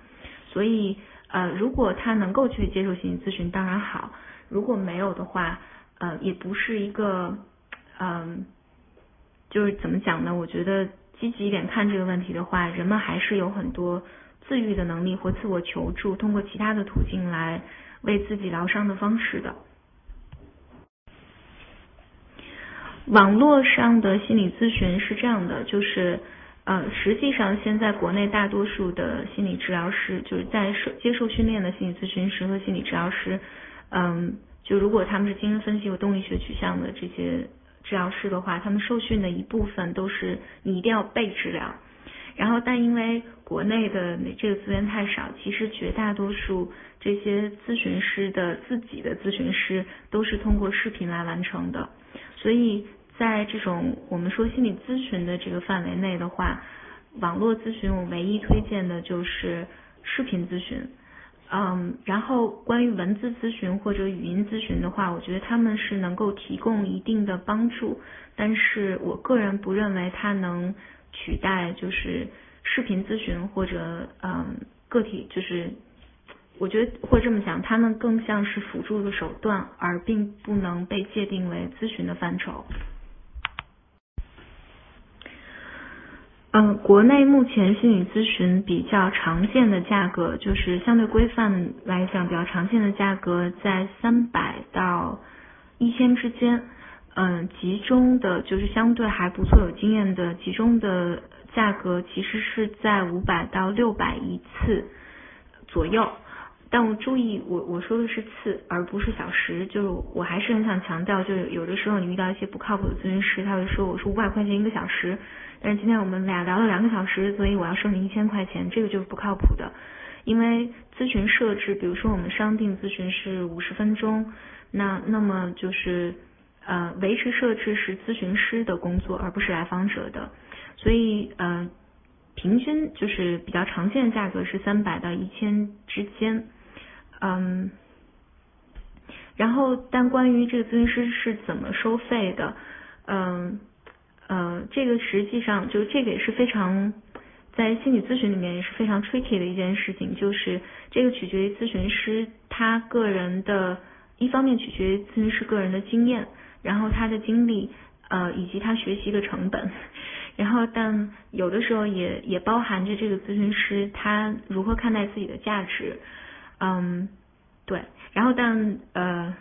所以呃，如果他能够去接受心理咨询，当然好；如果没有的话，呃，也不是一个嗯。就是怎么讲呢？我觉得积极一点看这个问题的话，人们还是有很多自愈的能力或自我求助，通过其他的途径来为自己疗伤的方式的。网络上的心理咨询是这样的，就是呃，实际上现在国内大多数的心理治疗师，就是在受接受训练的心理咨询师和心理治疗师，嗯，就如果他们是精神分析和动力学取向的这些。治疗师的话，他们受训的一部分都是你一定要被治疗，然后但因为国内的这个资源太少，其实绝大多数这些咨询师的自己的咨询师都是通过视频来完成的，所以在这种我们说心理咨询的这个范围内的话，网络咨询我唯一推荐的就是视频咨询。嗯，然后关于文字咨询或者语音咨询的话，我觉得他们是能够提供一定的帮助，但是我个人不认为它能取代就是视频咨询或者嗯个体，就是我觉得或者这么讲，他们更像是辅助的手段，而并不能被界定为咨询的范畴。嗯，国内目前心理咨询比较常见的价格，就是相对规范来讲比较常见的价格在三百到一千之间。嗯，集中的就是相对还不错有经验的集中的价格其实是在五百到六百一次左右。但我注意，我我说的是次，而不是小时。就是我还是很想强调，就是有的时候你遇到一些不靠谱的咨询师，他会说我说五百块钱一个小时。但是今天我们俩聊了两个小时，所以我要收你一千块钱，这个就是不靠谱的。因为咨询设置，比如说我们商定咨询是五十分钟，那那么就是呃维持设置是咨询师的工作，而不是来访者的。所以呃平均就是比较常见的价格是三百到一千之间，嗯，然后但关于这个咨询师是怎么收费的，嗯。呃，这个实际上就是这个也是非常在心理咨询里面也是非常 tricky 的一件事情，就是这个取决于咨询师他个人的，一方面取决于咨询师个人的经验，然后他的经历，呃，以及他学习的成本，然后但有的时候也也包含着这个咨询师他如何看待自己的价值，嗯，对，然后但呃。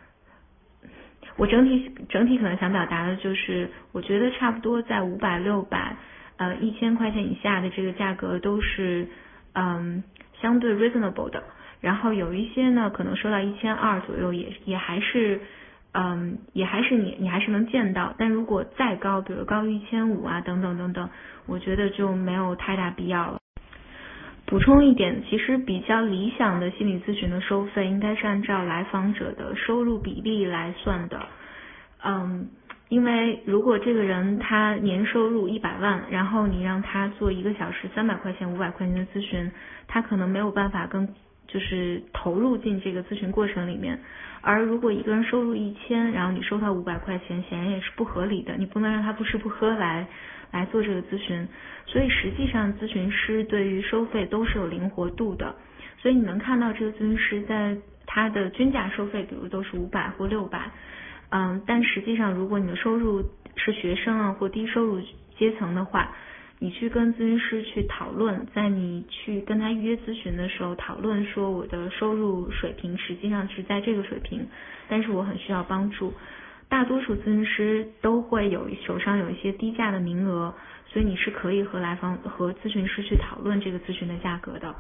我整体整体可能想表达的就是，我觉得差不多在五百、六百、呃一千块钱以下的这个价格都是嗯相对 reasonable 的。然后有一些呢，可能收到一千二左右，也也还是嗯也还是你你还是能见到。但如果再高，比如高于一千五啊等等等等，我觉得就没有太大必要了。补充一点，其实比较理想的心理咨询的收费应该是按照来访者的收入比例来算的。嗯，因为如果这个人他年收入一百万，然后你让他做一个小时三百块钱、五百块钱的咨询，他可能没有办法跟就是投入进这个咨询过程里面。而如果一个人收入一千，然后你收他五百块钱，显然也是不合理的。你不能让他不吃不喝来来做这个咨询。所以实际上，咨询师对于收费都是有灵活度的。所以你能看到这个咨询师在他的均价收费，比如都是五百或六百，嗯，但实际上如果你的收入是学生啊或低收入阶层的话，你去跟咨询师去讨论，在你去跟他预约咨询的时候讨论说我的收入水平实际上是在这个水平，但是我很需要帮助。大多数咨询师都会有手上有一些低价的名额。所以你是可以和来访和咨询师去讨论这个咨询的价格的。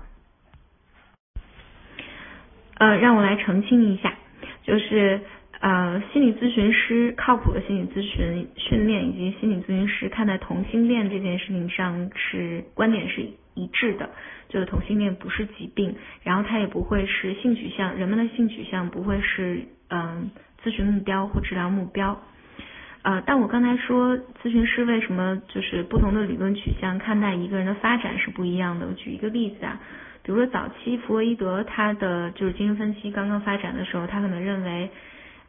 呃，让我来澄清一下，就是呃，心理咨询师靠谱的心理咨询训练以及心理咨询师看待同性恋这件事情上是观点是一致的，就是同性恋不是疾病，然后它也不会是性取向，人们的性取向不会是嗯咨询目标或治疗目标。呃，但我刚才说咨询师为什么就是不同的理论取向看待一个人的发展是不一样的。我举一个例子啊，比如说早期弗洛伊德他的就是精神分析刚刚发展的时候，他可能认为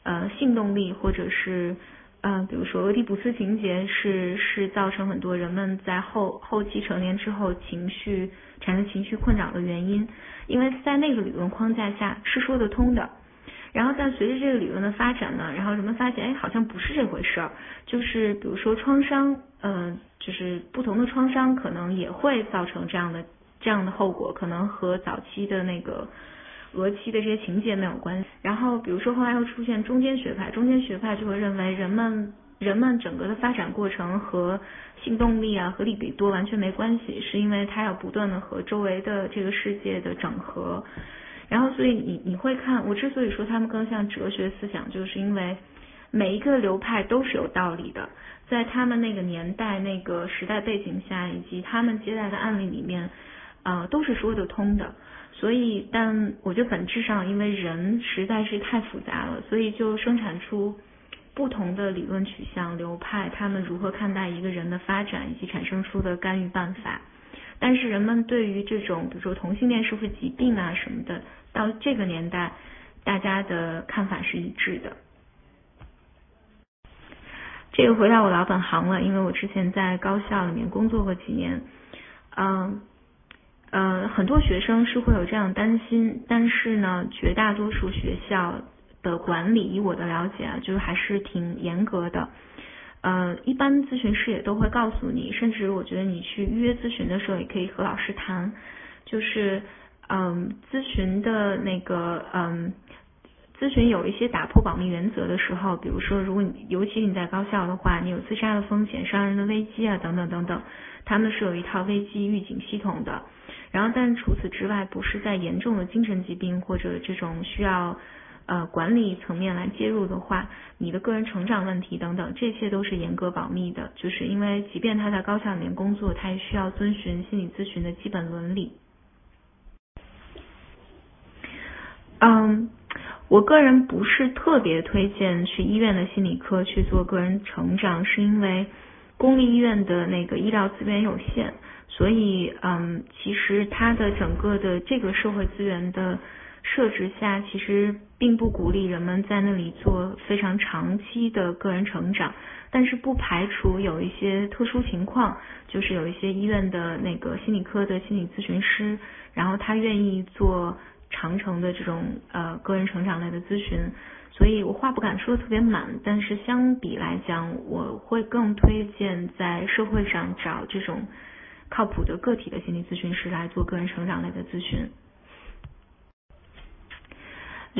呃性动力或者是呃比如说俄狄浦斯情节是是造成很多人们在后后期成年之后情绪产生情绪困扰的原因，因为在那个理论框架下是说得通的。然后，但随着这个理论的发展呢，然后人们发现，哎，好像不是这回事儿。就是比如说创伤，嗯，就是不同的创伤可能也会造成这样的这样的后果，可能和早期的那个俄期的这些情节没有关系。然后，比如说后来又出现中间学派，中间学派就会认为人们人们整个的发展过程和性动力啊和利比多完全没关系，是因为它要不断的和周围的这个世界的整合。然后，所以你你会看，我之所以说他们更像哲学思想，就是因为每一个流派都是有道理的，在他们那个年代、那个时代背景下，以及他们接待的案例里面，呃，都是说得通的。所以，但我觉得本质上，因为人实在是太复杂了，所以就生产出不同的理论取向、流派，他们如何看待一个人的发展，以及产生出的干预办法。但是人们对于这种，比如说同性恋是不是疾病啊什么的。到这个年代，大家的看法是一致的。这个回到我老本行了，因为我之前在高校里面工作过几年，嗯，呃，很多学生是会有这样担心，但是呢，绝大多数学校的管理，以我的了解啊，就是还是挺严格的。呃，一般咨询师也都会告诉你，甚至我觉得你去预约咨询的时候，也可以和老师谈，就是。嗯，咨询的那个，嗯，咨询有一些打破保密原则的时候，比如说，如果你尤其你在高校的话，你有自杀的风险、伤人的危机啊，等等等等，他们是有一套危机预警系统的。然后，但除此之外，不是在严重的精神疾病或者这种需要呃管理层面来介入的话，你的个人成长问题等等，这些都是严格保密的。就是因为，即便他在高校里面工作，他也需要遵循心理咨询的基本伦理。嗯，我个人不是特别推荐去医院的心理科去做个人成长，是因为公立医院的那个医疗资源有限，所以嗯，其实它的整个的这个社会资源的设置下，其实并不鼓励人们在那里做非常长期的个人成长，但是不排除有一些特殊情况，就是有一些医院的那个心理科的心理咨询师，然后他愿意做。长程的这种呃个人成长类的咨询，所以我话不敢说的特别满，但是相比来讲，我会更推荐在社会上找这种靠谱的个体的心理咨询师来做个人成长类的咨询。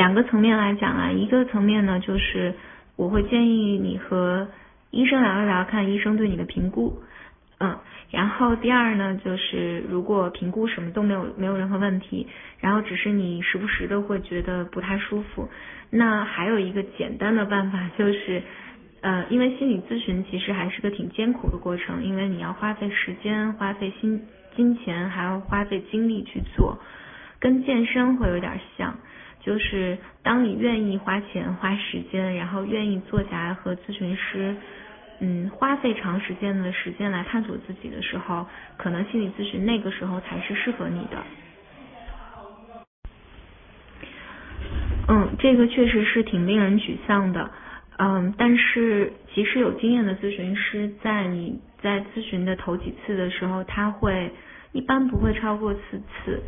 两个层面来讲啊，一个层面呢就是我会建议你和医生聊一聊，看医生对你的评估。嗯，然后第二呢，就是如果评估什么都没有，没有任何问题，然后只是你时不时的会觉得不太舒服，那还有一个简单的办法就是，呃，因为心理咨询其实还是个挺艰苦的过程，因为你要花费时间、花费心金钱，还要花费精力去做，跟健身会有点像，就是当你愿意花钱、花时间，然后愿意坐下来和咨询师。嗯，花费长时间的时间来探索自己的时候，可能心理咨询那个时候才是适合你的。嗯，这个确实是挺令人沮丧的。嗯，但是即使有经验的咨询师，在你在咨询的头几次的时候，他会一般不会超过四次。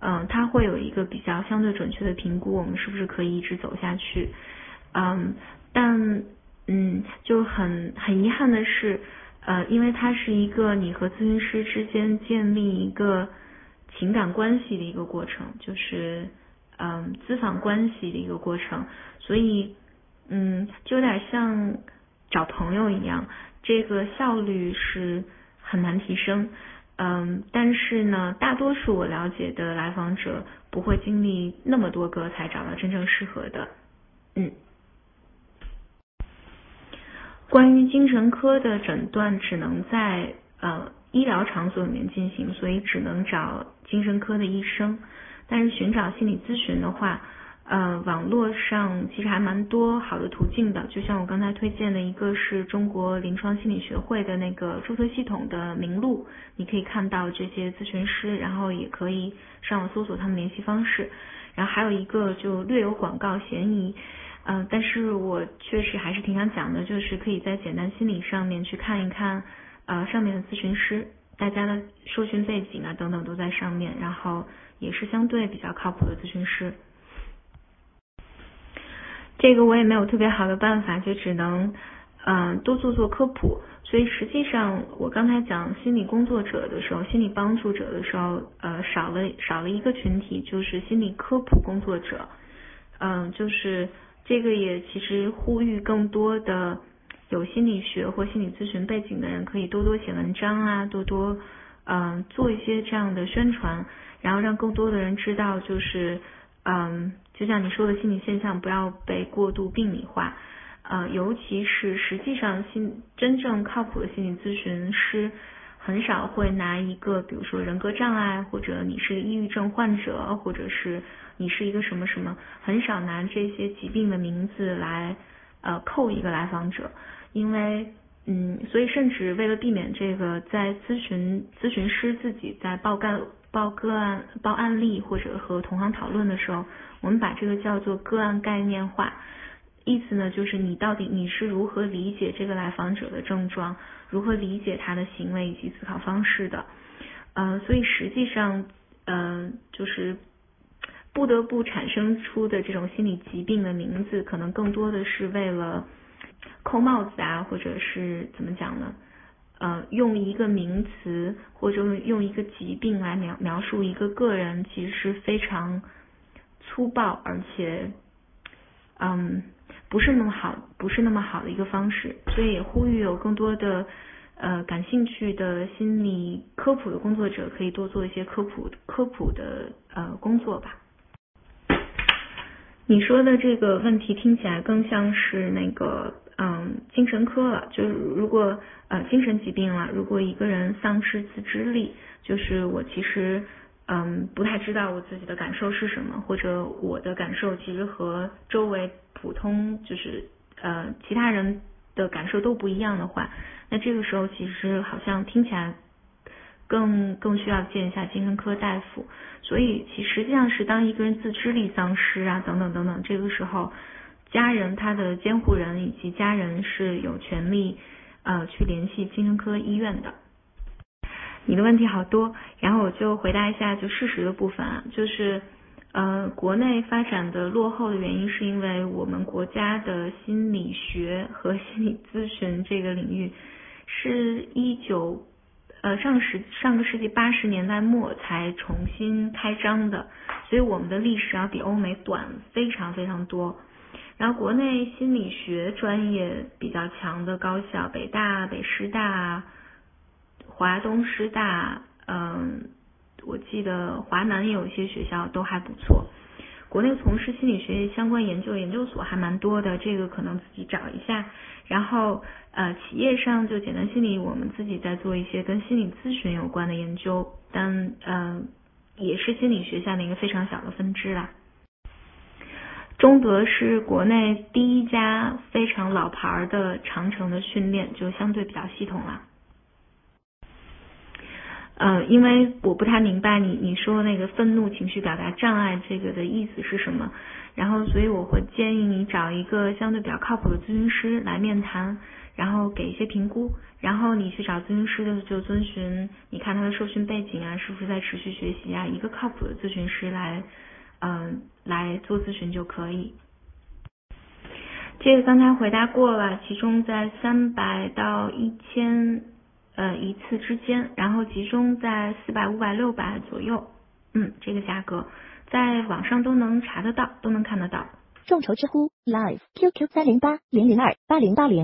嗯，他会有一个比较相对准确的评估，我们是不是可以一直走下去。嗯，但。嗯，就很很遗憾的是，呃，因为它是一个你和咨询师之间建立一个情感关系的一个过程，就是嗯，咨访关系的一个过程，所以嗯，就有点像找朋友一样，这个效率是很难提升，嗯，但是呢，大多数我了解的来访者不会经历那么多个才找到真正适合的，嗯。关于精神科的诊断，只能在呃医疗场所里面进行，所以只能找精神科的医生。但是寻找心理咨询的话，呃，网络上其实还蛮多好的途径的，就像我刚才推荐的一个是中国临床心理学会的那个注册系统的名录，你可以看到这些咨询师，然后也可以上网搜索他们联系方式。然后还有一个就略有广告嫌疑，嗯，但是我确实还是挺想讲的，就是可以在简单心理上面去看一看，呃，上面的咨询师，大家的受训背景啊等等都在上面，然后也是相对比较靠谱的咨询师。这个我也没有特别好的办法，就只能嗯多做做科普。所以实际上我刚才讲心理工作者的时候，心理帮助者的时候，呃少了少了一个群体，就是心理科普工作者。嗯，就是这个也其实呼吁更多的有心理学或心理咨询背景的人，可以多多写文章啊，多多嗯做一些这样的宣传，然后让更多的人知道，就是嗯。就像你说的心理现象不要被过度病理化，呃，尤其是实际上心真正靠谱的心理咨询师很少会拿一个，比如说人格障碍，或者你是抑郁症患者，或者是你是一个什么什么，很少拿这些疾病的名字来呃扣一个来访者，因为嗯，所以甚至为了避免这个，在咨询咨询师自己在报告报个案报案例或者和同行讨论的时候。我们把这个叫做个案概念化，意思呢就是你到底你是如何理解这个来访者的症状，如何理解他的行为以及思考方式的，呃，所以实际上，嗯，就是不得不产生出的这种心理疾病的名字，可能更多的是为了扣帽子啊，或者是怎么讲呢？呃，用一个名词或者用一个疾病来描描述一个个人，其实是非常。粗暴，而且，嗯，不是那么好，不是那么好的一个方式，所以呼吁有更多的呃感兴趣的心理科普的工作者，可以多做一些科普科普的呃工作吧。你说的这个问题听起来更像是那个嗯精神科了，就是如果呃精神疾病了，如果一个人丧失自知力，就是我其实。嗯，不太知道我自己的感受是什么，或者我的感受其实和周围普通就是呃其他人的感受都不一样的话，那这个时候其实好像听起来更更需要见一下精神科大夫。所以其实际上是当一个人自知力丧失啊等等等等，这个时候家人他的监护人以及家人是有权利呃去联系精神科医院的。你的问题好多，然后我就回答一下就事实的部分啊，就是呃国内发展的落后的原因是因为我们国家的心理学和心理咨询这个领域是一九呃上世上个世纪八十年代末才重新开张的，所以我们的历史要比欧美短非常非常多。然后国内心理学专业比较强的高校，北大、北师大。华东师大，嗯，我记得华南也有一些学校都还不错。国内从事心理学相关研究研究所还蛮多的，这个可能自己找一下。然后，呃，企业上就简单心理，我们自己在做一些跟心理咨询有关的研究，但嗯，也是心理学下的一个非常小的分支啦。中德是国内第一家非常老牌的长城的训练，就相对比较系统了。呃，因为我不太明白你你说那个愤怒情绪表达障碍这个的意思是什么，然后所以我会建议你找一个相对比较靠谱的咨询师来面谈，然后给一些评估，然后你去找咨询师的就遵循，你看他的受训背景啊，是不是在持续学习啊，一个靠谱的咨询师来，嗯，来做咨询就可以。这个刚才回答过了，集中在三百到一千。呃，一次之间，然后集中在四百、五百、六百左右，嗯，这个价格在网上都能查得到，都能看得到。众筹知乎 Live QQ 三零八零零二八零八零。